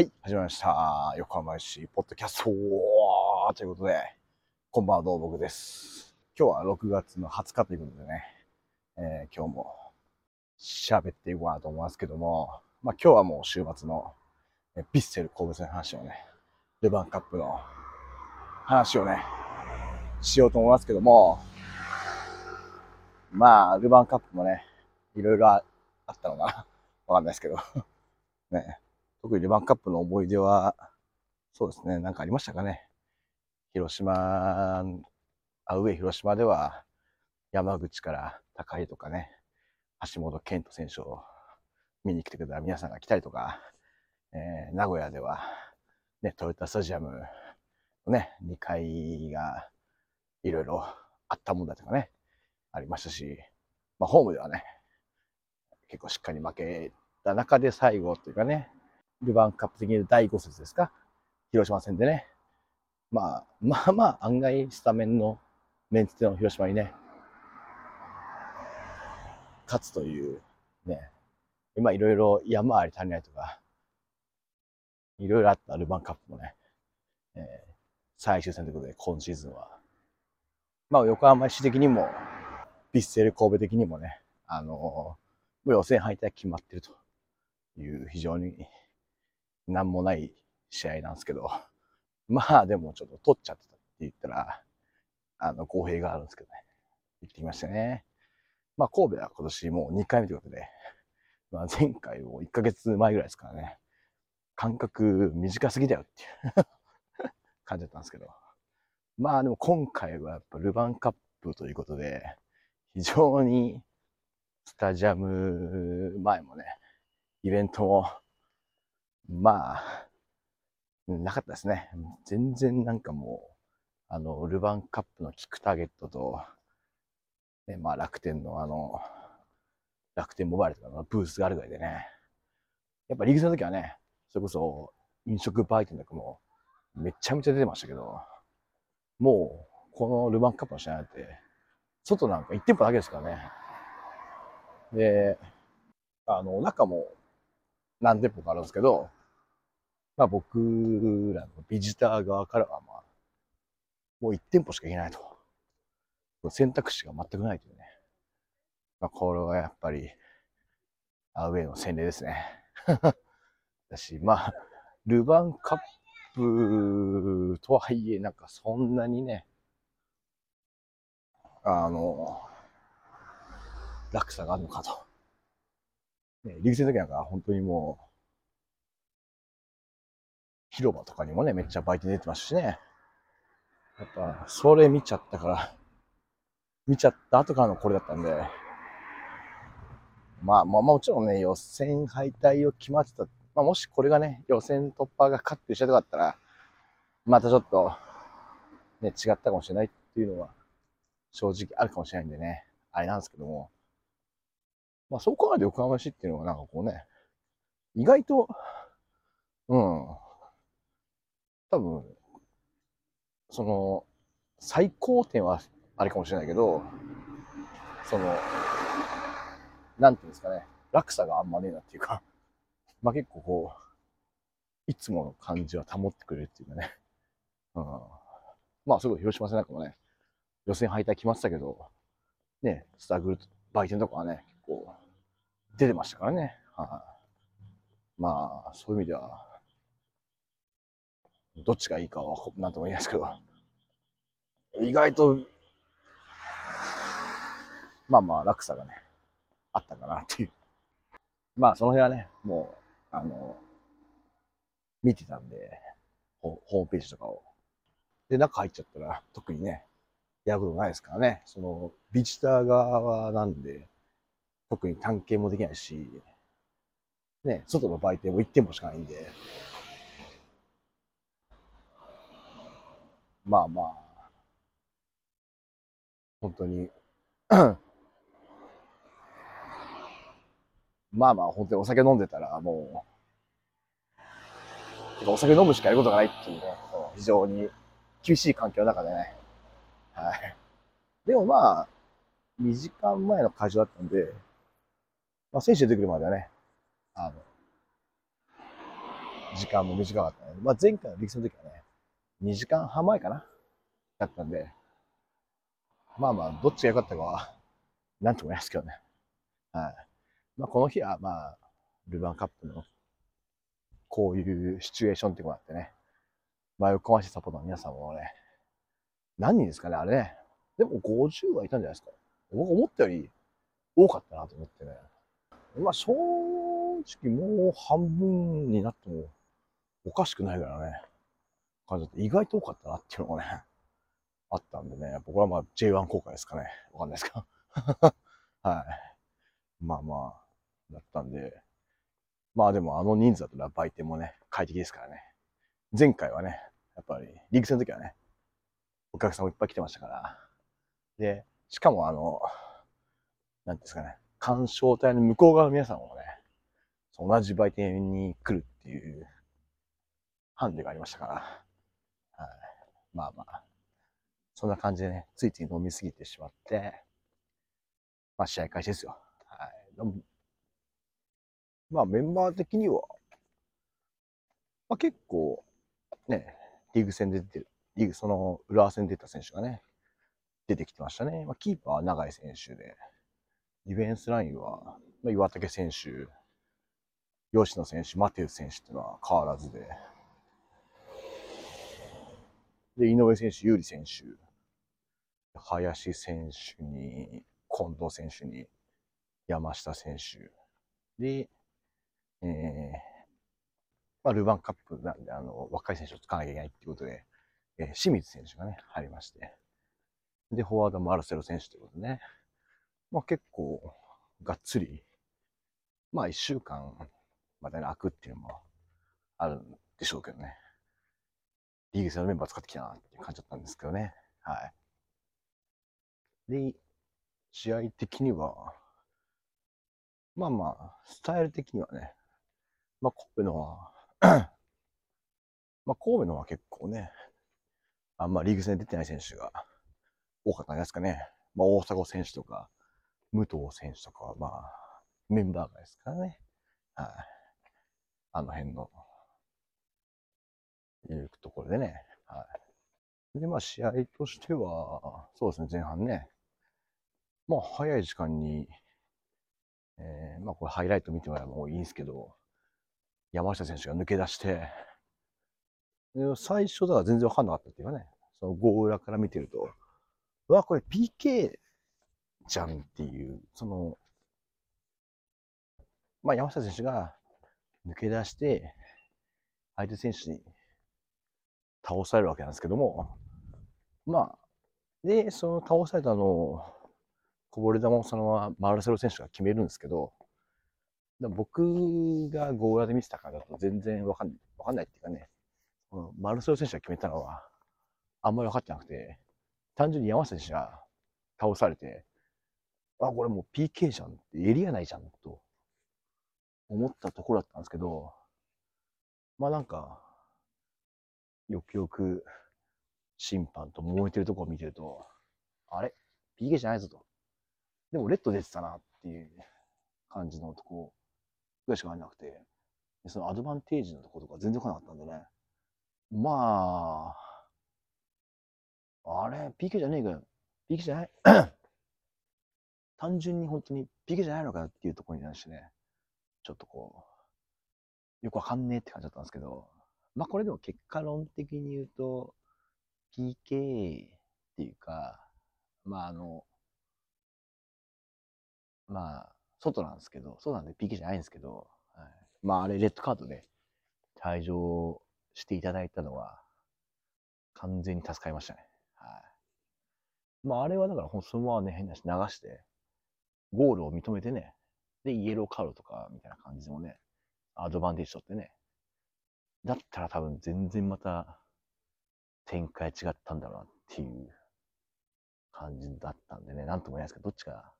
はい、始まりました。横浜市ポッドキャスト。ということで、こんばんは、どうも僕です。今日は6月の20日ということでね、えー今日も喋っていこうかなと思いますけども、まあ今日はもう週末のえビッセル神戸戦の話をね、ルヴァンカップの話をね、しようと思いますけども、まあ、ルヴァンカップもね、いろいろあったのかな。わかんないですけど、ね、特にルヴァンカップの思い出は、そうですね、なんかありましたかね。広島、アウェイ広島では、山口から高井とかね、橋本健人選手を見に来てくれた皆さんが来たりとか、えー名古屋では、ね、トヨタスタジアムのね、2階がいろいろあったもんだとかね、ありましたし、まあ、ホームではね、結構しっかり負けた中で最後というかね、ルヴァンカップ的に第5節ですか？広島戦でね。まあ、まあまあ、案外スタメンのメンツでの広島にね、勝つという、ね、今いろいろ山あり足りないとか、いろいろあったルヴァンカップもね、えー最終戦ということで今シーズンは、まあ横浜市的にも、ヴィッセル神戸的にもね、あのーもう予選敗退決まってるという非常になんもない試合なんですけど、まあでもちょっと取っちゃってたって言ったら、あの、公平があるんですけどね。行ってきましたね。まあ神戸は今年もう2回目ということで、まあ前回を1ヶ月前ぐらいですからね、間隔短すぎだよっていう 感じだったんですけど。まあでも今回はやっぱルヴァンカップということで、非常にスタジアム前もね、イベントもまあ、なかったですね。全然なんかもう、あの、ルヴァンカップのキックターゲットと、ね、まあ楽天のあの、楽天モバイルとかのブースがあるぐらいでね、やっぱリーグ戦の時はね、それこそ飲食売店とかもめちゃめちゃ出てましたけど、もう、このルヴァンカップの試合なんて、外なんか1店舗だけですからね。で、あの、中も何店舗かあるんですけど、まあ僕らのビジター側からはまあ、もう1店舗しか行けないと。選択肢が全くないというね。まあこれはやっぱり、アウェイの洗礼ですね。だし、まあ、ルヴァンカップとはいえ、なんかそんなにね、あの、落差があるのかと。ね、リーグ戦の時なんか本当にもう、広場とかにもね、めっちゃ売店出てましたしね。やっぱ、それ見ちゃったから、見ちゃった後からのこれだったんで、まあまあもちろんね、予選敗退を決まってた。まあもしこれがね、予選突破が勝ってる試合とかだったら、またちょっと、ね、違ったかもしれないっていうのは、正直あるかもしれないんでね、あれなんですけども、まあそう考えると横浜市っていうのはなんかこうね、意外と、うん、多分、その、最高点はあれかもしれないけど、その、なんていうんですかね、落差があんまねえなっていうか、まあ結構こう、いつもの感じは保ってくれるっていうかね、うん、まあすごい広島戦なんかもね、予選敗退決まってたけど、ね、スタグル売店とかはね、結構出てましたからね。はい。まあ、そういう意味では、どっちがいいかはなんとも言えないですけど、意外と、まあまあ、落差がね、あったかなっていう。まあ、その辺はね、もう、あの、見てたんで、ホホームページとかを。で、中入っちゃったら、特にね、やることないですからね。その、ビジター側なんで、特に探検もできないし、ね、外の売店も1店舗しかないんで、まあまあ、本当に、まあまあ、本当にお酒飲んでたら、もう、お酒飲むしかやることがないっていうね、非常に厳しい環境の中でね。はい。でもまあ、2時間前の会場だったんで、まあ、選手出てくるまではね、あの、時間も短かったね。まあ、前回の力戦の時はね、2時間半前かな？だったんで、まあまあ、どっちが良かったかは、なんとも言いますけどね。はい。まあ、この日は、まあ、ルヴァンカップの、こういうシチュエーションっていうのがあってね、前を込ましてサポーターの皆さんもね、何人ですかね、あれね。でも50はいたんじゃないですか。僕思ったより多かったなと思ってね。まあ正直もう半分になってもおかしくないからね。感じだって意外と多かったなっていうのがね、あったんでね。僕はまあ J1 公開ですかね。わかんないですか。はい。まあまあ、だったんで。まあでもあの人数だと売店もね、快適ですからね。前回はね、やっぱりリーグ戦の時はね、お客さんもいっぱい来てましたから。で、しかもあの、なんですかね、鑑賞隊の向こう側の皆さんもね、同じ売店に来るっていうハンデがありましたから、まあまあ、そんな感じでね、ついつい飲みすぎてしまって、まあ試合開始ですよ。はい、まあメンバー的には、まあ結構、ね、リーグ戦で出てる、リーグその浦和戦で出た選手がね、出てきてましたね。まあ、キーパーは長井選手で、ディフェンスラインは、まあ、岩竹選手、吉野選手、マテウス選手っていうのは変わらずで、で、井上選手、有利選手、林選手に、近藤選手に、山下選手、で、えー、まあ、ルヴァンカップなんで、あの、若い選手を使わなきゃいけないっていうことで、えー、清水選手がね、入りまして、で、フォワードもアルセロ選手ということでね、まあ結構、がっつり、まあ一週間までね、開くっていうのもあるんでしょうけどね。リーグ戦のメンバー使ってきたなっていう感じだったんですけどね。はい。で、試合的には、まあまあ、スタイル的にはね、まあ神戸のは まあ神戸のは結構ね、あんまリーグ戦出てない選手が多かったんですかね。まあ大迫選手とか、武藤選手とかは、まあ、メンバーがですからね。はい。あの辺の、いうところでね。はい。で、まあ、試合としては、そうですね、前半ね。まあ、早い時間に、えー、まあ、これハイライト見てもらえばもういいんですけど、山下選手が抜け出して、最初だから全然わかんなかったっていうかね、そのゴー裏から見てると、うわ、これ PK じゃんっていう、その、まあ、山下選手が抜け出して、相手選手に倒されるわけなんですけども、まあ、で、その倒されたのを、こぼれ球をそのままマルセロ選手が決めるんですけど、僕がゴーラで見てたからだと全然わかんない、わかんないっていうかね、マルセロ選手が決めたのは、あんまり分かってなくて、単純に山下選手が倒されて、あ、これもう PK じゃんって、エリアないじゃんと思ったところだったんですけど、まあなんか、よくよく審判と揉めてるとこを見てると、あれ ?PK じゃないぞと。でもレッド出てたなっていう感じのとこぐらいしかなくて、そのアドバンテージのとことか全然来なかったんでね。まあ、あれ ?PK じゃねえかよ。PK じゃない？単純に本当に PK じゃないのかっていうところに関してね、ちょっとこう、よくわかんねえって感じだったんですけど、まあこれでも結果論的に言うと、PK っていうか、まああの、まあ、外なんですけど、そうなんで PK じゃないんですけど、はい、まああれレッドカードで退場していただいたのは、完全に助かりましたね。はい。まああれはだからそのままね、変なし流して、ゴールを認めてね、で、イエローカードとか、みたいな感じでもね、アドバンテージ取ってね、だったら多分全然また展開違ったんだろうなっていう感じだったんでね、なんとも言えないですけど、どっちが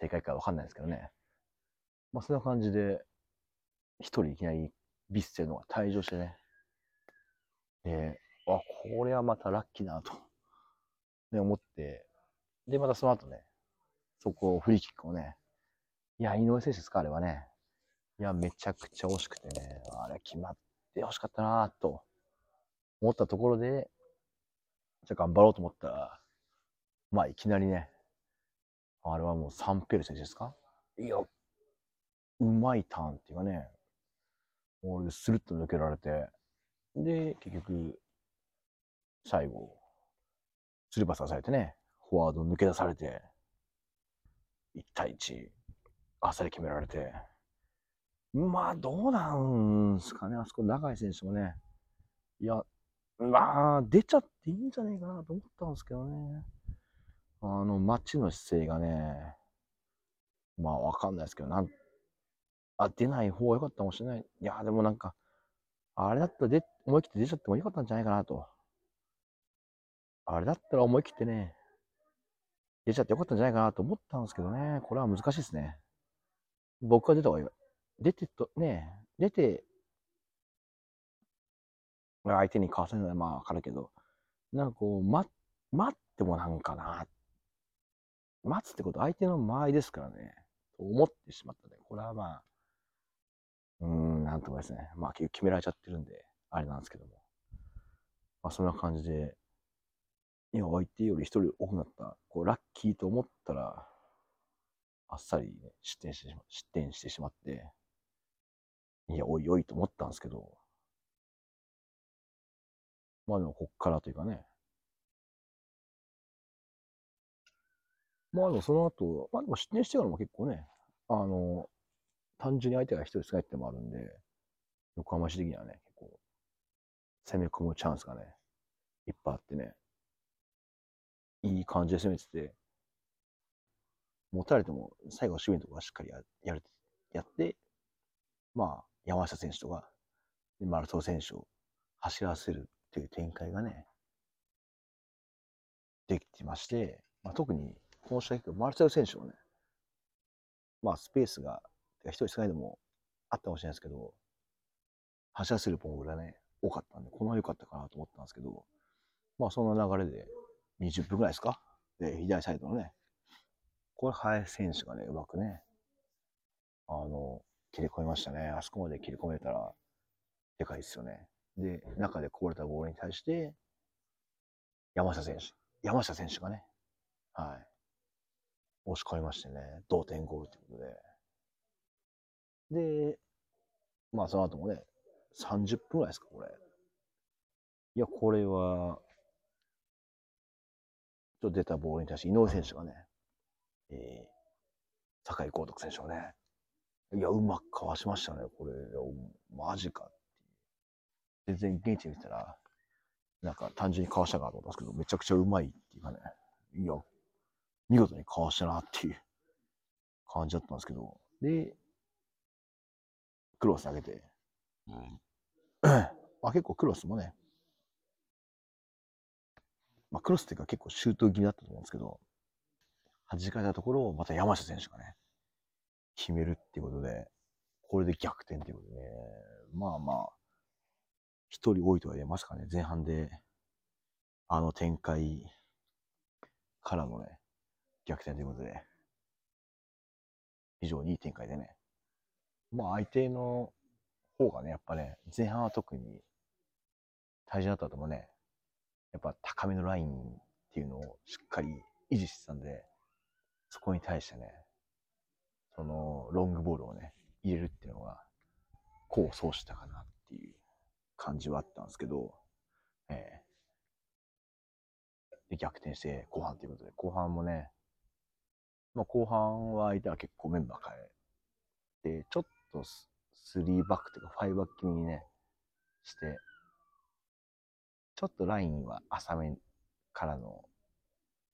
正解かわかんないですけどね。まあそんな感じで、一人いきなりビッセのが退場してね、で、あ、これはまたラッキーだなと、ね、思って、で、またその後ね、そこをフリーキックをね、いや、井上選手ですか、あれはね。いや、めちゃくちゃ惜しくてね、あれ決まって欲しかったなぁと思ったところで、じゃあ頑張ろうと思ったら、まあいきなりね、あれはもうサンペル選手ですか？いや、うまいターンっていうかね、俺スルッと抜けられて、で、結局、最後、スルーパスされてね、フォワード抜け出されて、1対1、あっさり決められて、まあ、どうなんすかね、あそこ、永井選手もね、いや、まあ、出ちゃっていいんじゃねえかなと思ったんですけどね。あの、街の姿勢がね、まあ、わかんないですけど、なん、あ、出ない方が良かったかもしれない。いや、でもなんか、あれだったらで思い切って出ちゃってもよかったんじゃないかなと。あれだったら思い切ってね、出ちゃってよかったんじゃないかなと思ったんですけどね、これは難しいですね。僕は出た方がいい。出てと、ね、出て、相手にかわせるのはまあわかるけど、なんかこう、ま、待ってもなんかな、待つってこと相手の間合いですからね、と思ってしまったね。これはまあ、うーん、なんともですね。まあ結局決められちゃってるんで、あれなんですけども。まあそんな感じで、今相手より一人多くなった、こうラッキーと思ったら、あっさり、ね、失点してしま、失点してしまって、いや、おいおいと思ったんですけど、まあでもこっからというかね、まあでもその後、まあでも失点してからも結構ね、あの、単純に相手が一人少ないってのもあるんで、横浜市的にはね、結構、攻め込むチャンスがね、いっぱいあってね、いい感じで攻めてて、持たれても最後守備のところはしっかりややるやって、まあ、山下選手とか、丸藤選手を走らせるっていう展開がね、できてまして、まあ、特にこの試合、マルセル選手もね、まあ、スペースが一人少ないでもあったかもしれないですけど、走らせるボールがね、多かったんで、この良かったかなと思ったんですけど、まあそんな流れで20分ぐらいですか？で、左サイドのね、これ、林選手がね、うまくね、あの、切り込みましたね。あそこまで切り込めたら、でかいですよね。で、中でこぼれたボールに対して、山下選手、山下選手がね、はい、押し込みましてね、同点ゴールということで、で、まあその後もね、30分ぐらいですか、これ。いや、これは、ちょっと出たボールに対して井上選手がね、えー、酒井高徳選手がね、いや、うまくかわしましたね、これ。マジかって。いう。全然現地見たら、なんか単純にかわしたかと思ったんですけど、めちゃくちゃうまいっていうかね、いや、見事にかわしたなっていう感じだったんですけど、で、クロス上げて、うん、まあ結構クロスもね、まあクロスっていうか結構シュート気味だったと思うんですけど、弾かれたところをまた山下選手がね、決めるっていうことで、これで逆転っていうことで、ね、まあまあ、一人多いとは言えますかね、前半で、あの展開からのね、逆転ということで、非常にいい展開でね、まあ相手の方がね、やっぱね、前半は特に大事だったともね、やっぱ高めのラインっていうのをしっかり維持してたんで、そこに対してね、そのロングボールをね、入れるっていうのが、功を奏したかなっていう感じはあったんですけど、えー、で、逆転して後半ということで、後半もね、まあ後半は相手は結構メンバー変えて、ちょっと3バックというか5バック気味にね、して、ちょっとラインは浅めからの、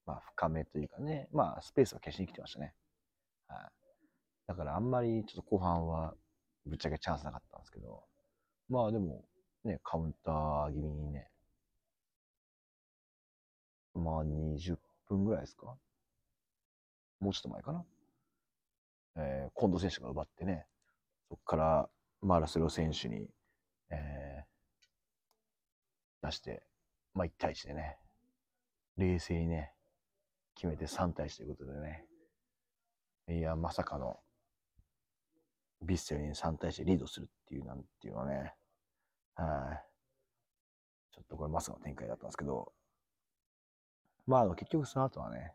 まあ深めというかね、まあスペースは消しに来てましたね。はい。だからあんまりちょっと後半はぶっちゃけチャンスなかったんですけど、まあでもね、カウンター気味にね、まあ20分ぐらいですか？もうちょっと前かな？えー、近藤選手が奪ってね、そこからマラセロ選手に、えー、出して、まあ1対1でね、冷静にね、決めて3対1ということでね、いや、まさかのビッセルに3対1でリードするっていうなんていうのはね、はい。ちょっとこれまさかの展開だったんですけど、まあ、結局その後はね、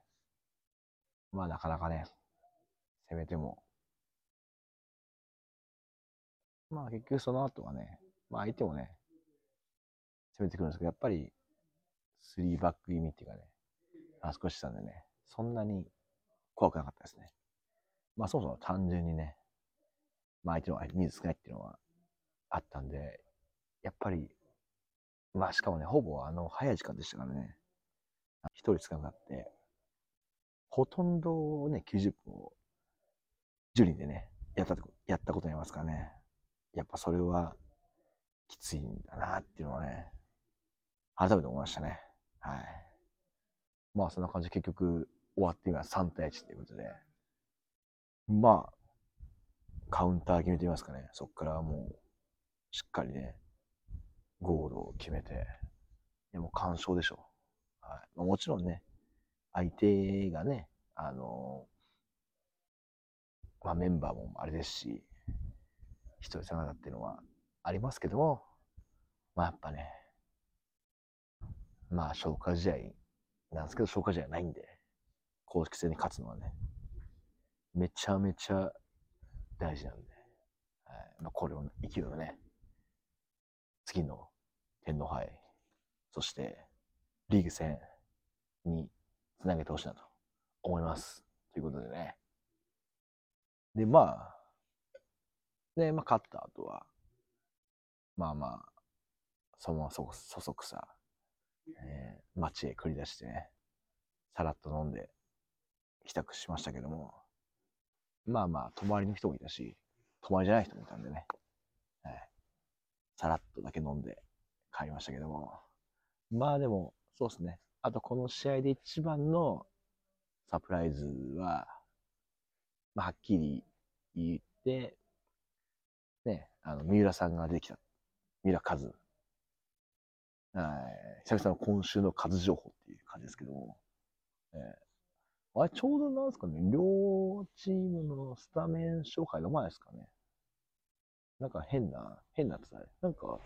まあなかなかね、攻めても、まあ結局その後はね、まあ相手もね、攻めてくるんですけど、やっぱり、スリーバック気味っていうかね、あ少ししたんでね、そんなに怖くなかったですね。まあそもそも単純にね、まあ相手の人数少ないっていうのはあったんで、やっぱり、まあしかもね、ほぼあの早い時間でしたからね、一人少なくなって、ほとんどね、90分を10人でね、やったやったことになりますからね。やっぱそれはきついんだなっていうのはね、改めて思いましたね。はい。まあそんな感じで結局終わって今3対1っていうことで、まあ、カウンター決めてみますかね。そっからもう、しっかりね、ゴールを決めて、いやもう完勝でしょ。はい。まあ、もちろんね、相手がね、あのまあメンバーもあれですし、一人下がったっていうのはありますけども、まあやっぱね、まあ消化試合なんですけど、消化試合ないんで、公式戦に勝つのはね、めちゃめちゃ大事なんで、はいまあ、これを勢いをね、次の天皇杯、そしてリーグ戦につなげてほしいなと思います。ということでね。で、まあ、で、まあ、勝った後は、まあまあ、そのままそそそくさ、えー、街へ繰り出してね、さらっと飲んで帰宅しましたけども、まあまあ、泊まりの人もいたし、泊まりじゃない人もいたんでね、はい、さらっとだけ飲んで帰りましたけども、まあでも、そうですね。あとこの試合で一番のサプライズは、まあ、はっきり言って、ね、あの、三浦さんが出てきた。三浦和。はい。久々の今週の数情報っていう感じですけども。えー、あれ、ちょうどなんですかね、両チームのスタメン紹介の前ですかね。なんか変な、変なってさ、なんか、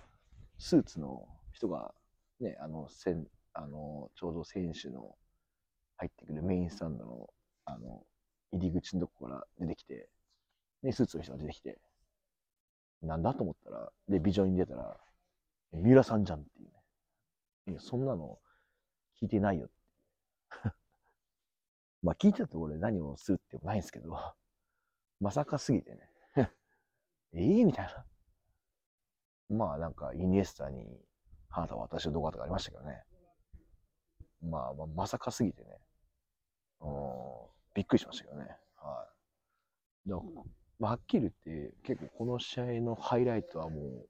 スーツの人が、ね、あの、せん、あの、ちょうど選手の入ってくるメインスタンドの、あの、入り口のとこから出てきて、ね、スーツの人が出てきて、なんだと思ったら、で、ビジョンに出たら、三浦さんじゃんっていうね。いや、そんなの聞いてないよまあ聞いたところで何をするってもないんですけど、まさかすぎてね。ええみたいな。まあなんかイニエスタに、あなたは私の動画とかありましたけどね。まあ、まあ、まさかすぎてね。うん、びっくりしましたけどね。はい。だまあ、はっきり言って、結構この試合のハイライトはも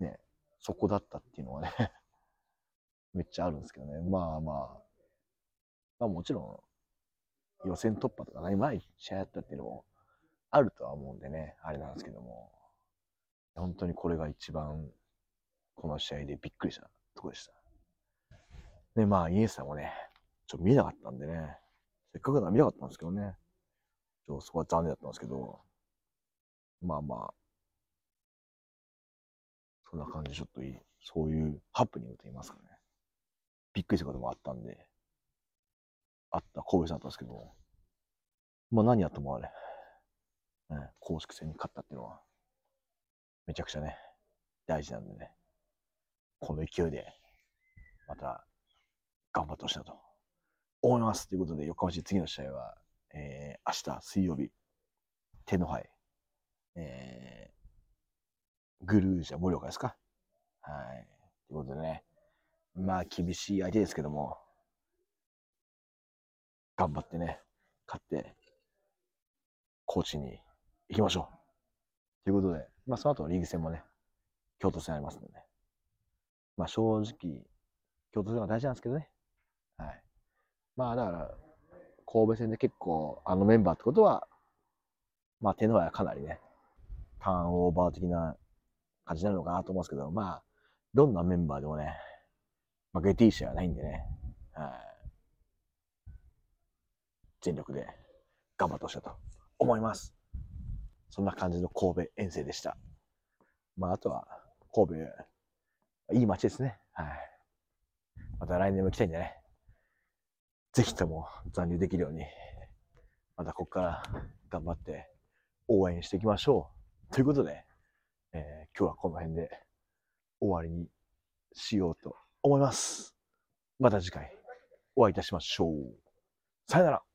う、ね、そこだったっていうのはね めっちゃあるんですけどね。まあまあ、まあもちろん、予選突破とか何もない試合だったっていうのもあるとは思うんでね、あれなんですけども、本当にこれが一番、この試合でびっくりしたとこでした。で、まあ、イエスさんもね、ちょっと見えなかったんでね、せっかくなら見たかったんですけどね、ちょそこは残念だったんですけど、まあまあ、そんな感じでちょっといい、そういうハプニングと言いますかね。びっくりしたこともあったんで、あった神戸さんだったんですけど、まあ何やってもあれ、ね、公式戦に勝ったっていうのは、めちゃくちゃね、大事なんでね、この勢いで、また、頑張ってほしいなと。思います。ということで、横浜市次の試合は、えー、明日水曜日、天皇杯、えー、グルージャ盛岡ですか？はい。ということでね、まあ厳しい相手ですけども、頑張ってね、勝って、高知に行きましょう。ということで、まあその後リーグ戦もね、京都戦ありますので、ね、まあ正直、京都戦が大事なんですけどね。はい。まあだから、神戸戦で結構あのメンバーってことは、まあ手のはかなりね、ターンオーバー的な感じになるのかなと思うんですけど、まあ、どんなメンバーでもね、負けていい試合はないんでね、はい、全力で頑張ってほしいと思います。そんな感じの神戸遠征でした。まあ、あとは、神戸、いい街ですね。はい。また来年も行きたいんでね。ぜひとも残留できるように、またここから頑張って応援していきましょう。ということで、えー今日はこの辺で終わりにしようと思います。また次回お会いいたしましょう。さよなら。